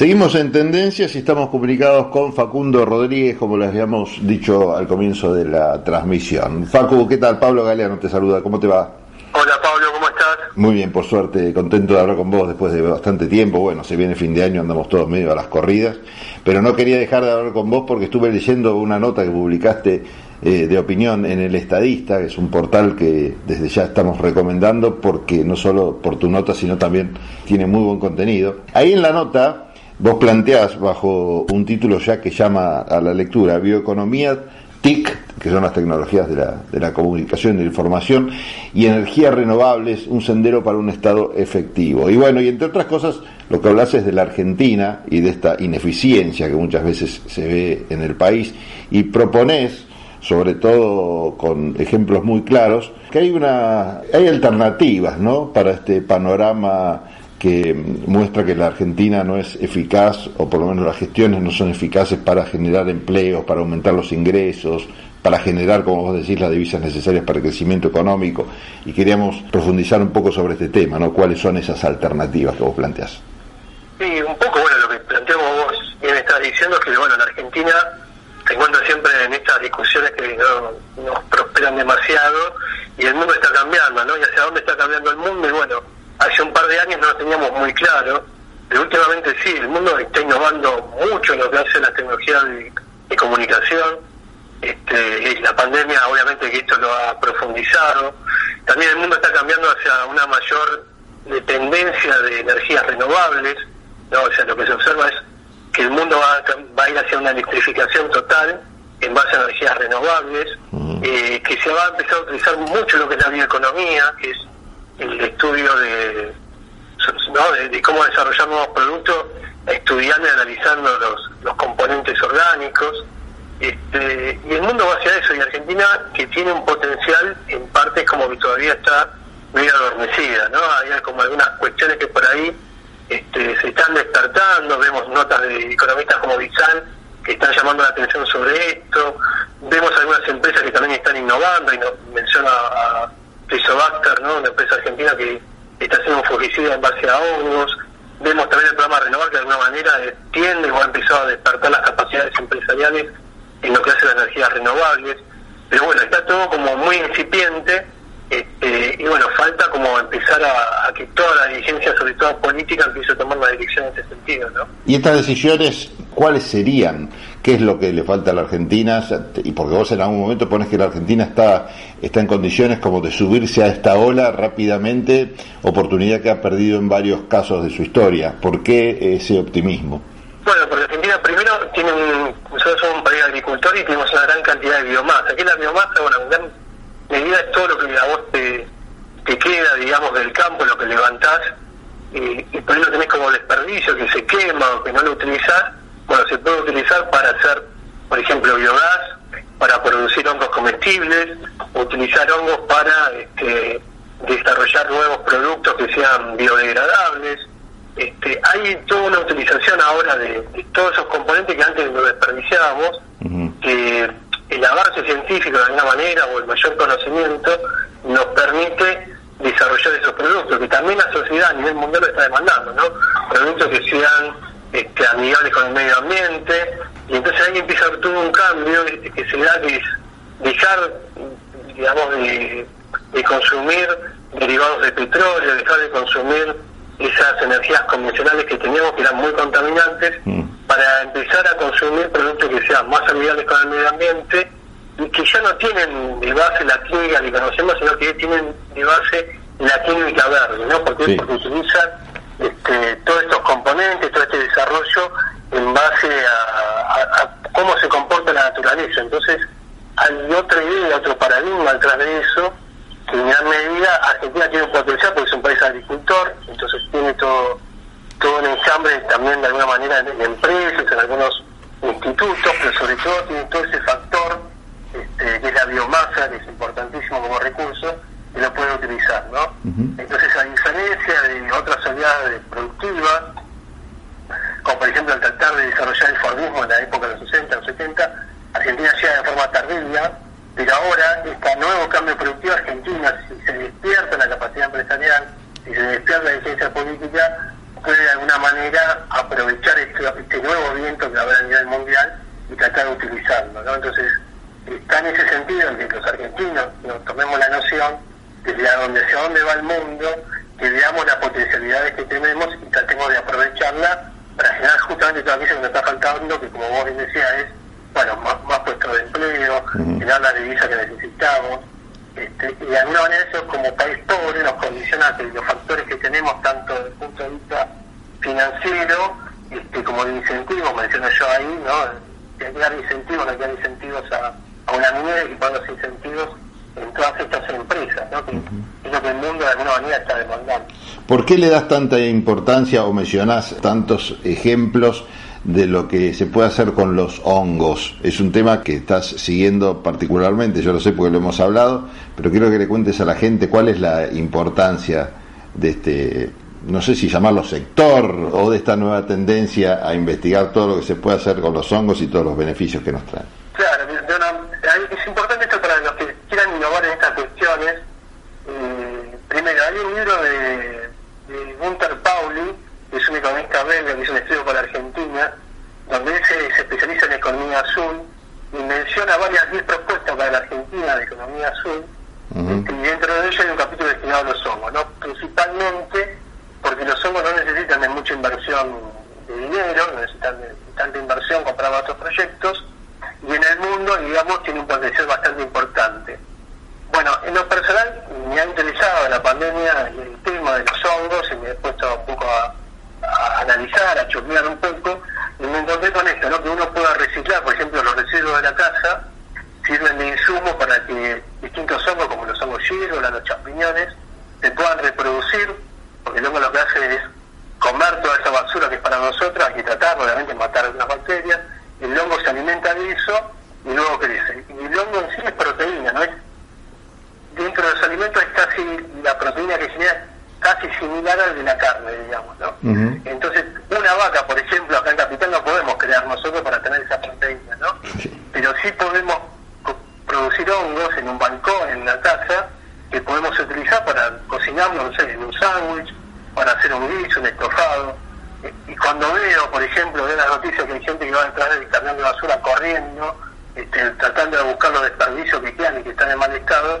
Seguimos en tendencias y estamos comunicados con Facundo Rodríguez, como les habíamos dicho al comienzo de la transmisión. Facu, ¿qué tal? Pablo Galeano te saluda, ¿cómo te va? Hola Pablo, ¿cómo estás? Muy bien, por suerte, contento de hablar con vos después de bastante tiempo. Bueno, se viene fin de año, andamos todos medio a las corridas, pero no quería dejar de hablar con vos porque estuve leyendo una nota que publicaste eh, de opinión en El Estadista, que es un portal que desde ya estamos recomendando porque no solo por tu nota, sino también tiene muy buen contenido. Ahí en la nota vos planteás bajo un título ya que llama a la lectura Bioeconomía TIC, que son las tecnologías de la, de la comunicación de la información, y energías renovables, un sendero para un Estado efectivo. Y bueno, y entre otras cosas, lo que hablas es de la Argentina y de esta ineficiencia que muchas veces se ve en el país, y proponés sobre todo con ejemplos muy claros, que hay una hay alternativas, ¿no? para este panorama que muestra que la Argentina no es eficaz, o por lo menos las gestiones no son eficaces para generar empleos, para aumentar los ingresos, para generar, como vos decís, las divisas necesarias para el crecimiento económico. Y queríamos profundizar un poco sobre este tema, ¿no? ¿Cuáles son esas alternativas que vos planteás? Sí, un poco, bueno, lo que planteamos vos bien estás diciendo es que, bueno, la Argentina se encuentra siempre en estas discusiones que no, nos prosperan demasiado y el mundo está cambiando, ¿no? Y hacia dónde está cambiando el mundo y, bueno, hace un par de años no lo teníamos muy claro, pero últimamente sí, el mundo está innovando mucho en lo que hace la tecnología de, comunicación. Este, la pandemia obviamente que esto lo ha profundizado. También el mundo está cambiando hacia una mayor dependencia de energías renovables. ¿no? O sea, lo que se observa es que el mundo va, va a ir hacia una electrificación total en base a energías renovables, eh, que se va a empezar a utilizar mucho lo que es la bioeconomía, que es el estudio de, de, cómo desarrollar nuevos productos, estudiando y analizando los, los componentes orgánicos. Este, y el mundo va hacia eso, y Argentina, que tiene un potencial, en parte como que todavía está muy adormecida, ¿no? Hay como algunas cuestiones que por ahí este, se están despertando, vemos notas de economistas como Bizan que están llamando la atención sobre esto, vemos algunas empresas que también están innovando, y no, menciona a, Rizobacter, ¿no? una empresa argentina que está haciendo un fungicida en base a hongos. Vemos también el programa Renovar que de alguna manera tiende o ha empezado a despertar las capacidades empresariales en lo que hace las energías renovables. Pero bueno, está todo como muy incipiente este, y bueno, falta como empezar a, que toda la dirigencia, sobre todo política, empiece a tomar una dirección en ese sentido, ¿no? ¿Y estas decisiones cuáles serían? ¿Qué es lo que le falta a la Argentina? Y porque vos en algún momento pones que la Argentina está, está en condiciones como de subirse a esta ola rápidamente, oportunidad que ha perdido en varios casos de su historia. ¿Por qué ese optimismo? Bueno, porque Argentina primero tiene un, nosotros somos un país agricultor y tenemos una gran cantidad de biomasa. Aquí la biomasa, bueno, gran medida es todo lo que a vos te, te queda, digamos, del campo, lo que levantás, y, y por eso tenés como desperdicio que se quema o que no lo utilizás, bueno, se puede utilizar para hacer, por ejemplo, biogás, para producir hongos comestibles, utilizar hongos para este, desarrollar nuevos productos que sean biodegradables. Este, hay toda una utilización ahora de, todos esos componentes que antes lo desperdiciábamos, que el avance científico de alguna manera o el mayor conocimiento nos permite desarrollar esos productos, que también la sociedad a nivel mundial lo está demandando, ¿no? Productos que sean este, amigables con el medio ambiente, y entonces ahí empieza todo un cambio que se da que es dejar, digamos, de, de consumir derivados de petróleo, dejar de consumir esas energías convencionales que teníamos que eran muy contaminantes mm. para empezar a consumir productos que sean más amigables con el medio ambiente y que ya no tienen de base la química que conocemos, sino que tienen de base la química verde, ¿no? Porque, porque utilizan este, todos estos componentes, todo este desarrollo en base a, cómo se comporta la naturaleza. Entonces, hay otra idea, otro paradigma detrás de eso en gran medida Argentina tiene un potencial porque es un país agricultor, entonces tiene todo, todo un enjambre también de alguna manera en, empresas, en algunos institutos, pero sobre todo tiene todo ese factor este, que es la biomasa, que es importantísimo como recurso, y lo puede utilizar, ¿no? Entonces, a diferencia de otras unidades productivas, como por ejemplo el tratar de desarrollar el Fordismo en la época de los 60, los 70, Argentina llega de forma tardía, pero ahora, este nuevo cambio productivo argentino, si se despierta la capacidad empresarial, si se despierta la licencia política, puede de alguna manera aprovechar este, este nuevo viento que habrá a nivel mundial y tratar de utilizarlo. ¿no? Entonces, está en ese sentido en que los argentinos nos tomemos la noción de donde, hacia dónde va el mundo, que veamos las potencialidades que tenemos y tratemos de aprovecharla para generar justamente todo aquello que nos está faltando, que como vos bien decías es, bueno, más, puestos de empleo, generar la divisa que necesitamos. Este, y de alguna manera eso como país pobre nos condiciona que los factores que tenemos, tanto desde el punto de vista financiero este, como de incentivos, menciono yo ahí, ¿no? hay que dar incentivos, hay que dar incentivos a, a una y poner los incentivos en todas estas empresas, ¿no? que es lo que el mundo de alguna manera está demandando. ¿Por qué le das tanta importancia o mencionás tantos ejemplos de lo que se puede hacer con los hongos? Es un tema que estás siguiendo particularmente, yo lo sé porque lo hemos hablado, pero quiero que le cuentes a la gente cuál es la importancia de este, no sé si llamarlo sector o de esta nueva tendencia a investigar todo lo que se puede hacer con los hongos y todos los beneficios que nos traen. Claro, es importante esto para los que quieran innovar en estas cuestiones. Eh, primero, hay un libro de, de Gunther Pauli, que es un economista belga que hizo un estudio para Argentina, donde él se, especializa en economía azul y menciona varias 10 propuestas para la Argentina de economía azul. y dentro de ellas hay un capítulo destinado a los hongos, ¿no? principalmente porque los hongos no necesitan de mucha inversión de dinero, no necesitan de tanta inversión comparado a otros proyectos, y en el mundo, digamos, tiene un potencial bastante importante. Bueno, en lo personal me ha interesado la pandemia el tema de los hongos y me he puesto un poco a, analizar, a chusmear un poco, y me encontré con esto, ¿no? que uno pueda reciclar, por ejemplo, los residuos de la casa, sirven de insumo para que distintos hongos, como los hongos hierba, los champiñones, se puedan reproducir, porque el hongo lo que hace es comer toda esa basura que es para nosotros, hay que tratar, obviamente, matar algunas bacterias, el hongo se alimenta de eso y luego crece. Y el hongo en sí es proteína, ¿no es? Dentro de los alimentos es casi la proteína que genera casi similar al de la carne, digamos, ¿no? Entonces, una vaca, por ejemplo, acá en Capital no podemos crear nosotros para tener esa proteína, ¿no? Pero sí podemos producir hongos en un balcón, en una casa, que podemos utilizar para cocinarlo, no sé, en un sándwich, para hacer un y cuando veo, por ejemplo, veo las noticias que hay gente que va a entrar el camión de basura corriendo, este, tratando de buscar los desperdicios que quedan y que están en mal estado,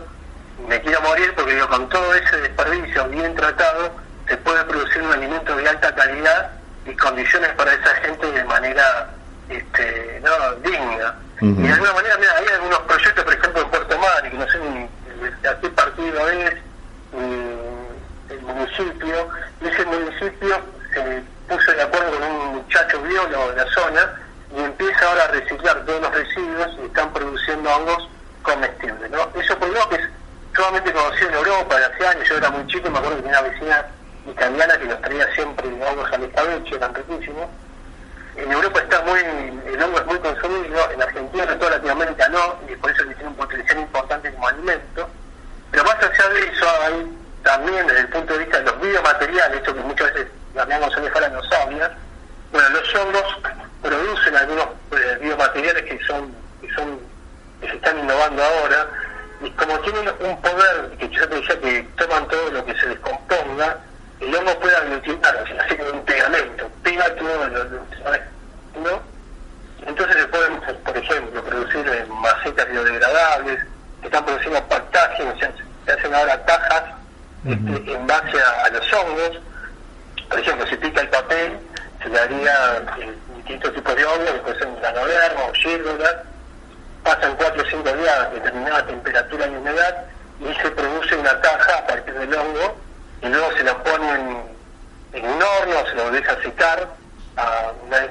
me quiero morir porque digo, con todo ese desperdicio bien tratado, se puede producir un alimento de alta calidad y condiciones para esa gente de manera este, no, digna. Y de alguna manera, mira, hay algunos proyectos, por ejemplo, en Puerto Madre, que no sé ni a qué partido es, el municipio, y ese municipio se puso de acuerdo con un muchacho biólogo de la zona y empieza ahora a reciclar todos los residuos y están produciendo hongos comestibles. ¿no? Eso por lo que es solamente conocido en Europa de hace años. Yo era muy chico y me acuerdo que tenía una vecina italiana que nos traía siempre hongos riquísimos. En Europa está muy, el hongo es muy consumido, en Argentina, en toda Latinoamérica no, y por eso tiene un potencial importante como alimento. Pero más allá de eso, hay también desde el punto de vista de los biomateriales, esto que muchas veces Damián González Fara no sabía, bueno, los hongos producen algunos eh, biomateriales que son, que son, que se están innovando ahora, y como tienen un poder, que yo te decía que toman todo lo que se descomponga, el hongo puede aglutinar, así como un pegamento, ¿no? Entonces se pueden, por ejemplo, producir eh, macetas biodegradables, que están produciendo pactaje, se, hacen ahora cajas este, en base a los hongos, por ejemplo, si pica el papel, se le haría eh, distintos tipos de hongos, que puede ser o gírgola, pasan 4 o 5 días a determinada temperatura y humedad y se produce una caja a partir del hongo y luego se la ponen en un horno, se lo deja secar a unas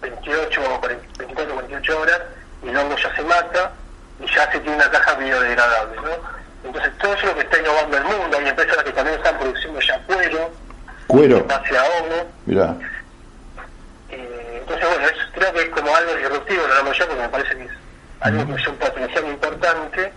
28 o 24 48 horas y el hongo ya se mata y ya se tiene una caja biodegradable. ¿no? Entonces todo eso es lo que está innovando el mundo, hay empresas que también están produciendo ya cuero, Cuero. Hacia hongo. Mira. Eh, entonces, bueno, creo que es como algo disruptivo, lo llamo yo, porque me parece que es algo que es un potencial importante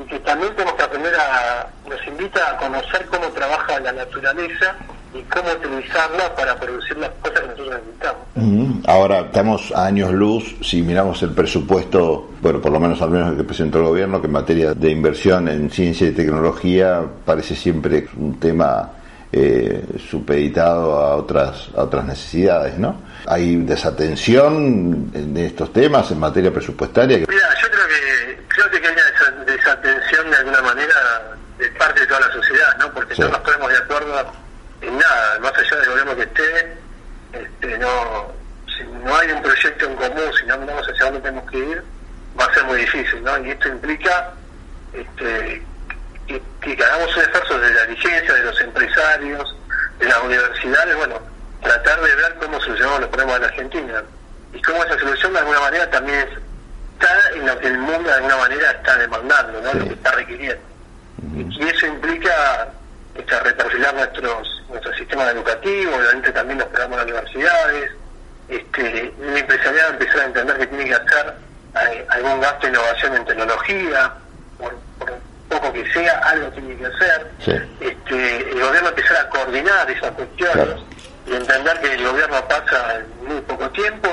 y que también tenemos que aprender a, nos invita a conocer cómo trabaja la naturaleza y cómo utilizarla para producir las cosas que nosotros necesitamos. Ahora estamos a años luz, si miramos el presupuesto, bueno, por lo menos al menos el que presentó el gobierno, que en materia de inversión en ciencia y tecnología parece siempre un tema eh, supeditado a otras, a otras necesidades, ¿no? Hay desatención en estos temas en materia presupuestaria. Mira, yo creo que creo que hay una desatención de alguna manera de parte de toda la sociedad, ¿no? Porque no nos ponemos de acuerdo en nada, más allá del gobierno que esté, este, no, si no hay un proyecto en común, si no andamos hacia dónde tenemos que ir, va a ser muy difícil, ¿no? Y esto implica este, que, que hagamos un esfuerzo de la dirigencia, de los empresarios, de las universidades, bueno, tratar de ver cómo solucionamos los problemas de la Argentina. Y cómo esa solución de alguna manera también está en lo que el mundo de alguna manera está demandando, ¿no? lo que está requiriendo. Y eso implica este, reperfilar nuestros, nuestro sistema educativo, obviamente también los programas de universidades, este, el empresariado empezar a entender que tiene que hacer eh, algún gasto de innovación en tecnología, por, poco que sea, algo tiene que hacer. Este, el gobierno empezar a coordinar esas cuestiones y entender que el gobierno pasa en muy poco tiempo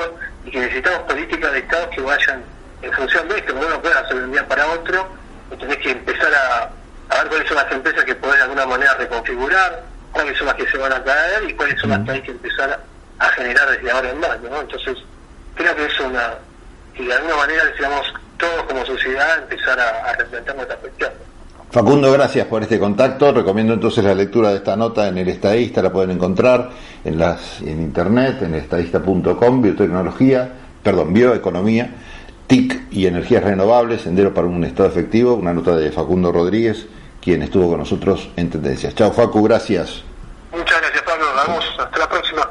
y que necesitamos políticas de Estado que vayan en función de esto, que uno puede hacer de un día para otro, y tenés que empezar a, ver cuáles son las empresas que podés de alguna manera reconfigurar, cuáles son las que se van a caer y cuáles son las que hay que empezar a, generar desde ahora en más, ¿no? Entonces, creo que es una, y de alguna manera, decíamos, todos como sociedad empezar a, a replantear nuestra cuestión. Facundo, gracias por este contacto. Recomiendo entonces la lectura de esta nota en el Estadista, la pueden encontrar en las en internet, en estadista.com, biotecnología, perdón, bioeconomía, TIC y energías renovables, sendero para un estado efectivo, una nota de Facundo Rodríguez, quien estuvo con nosotros en Tendencias. Chao Facu, gracias. Muchas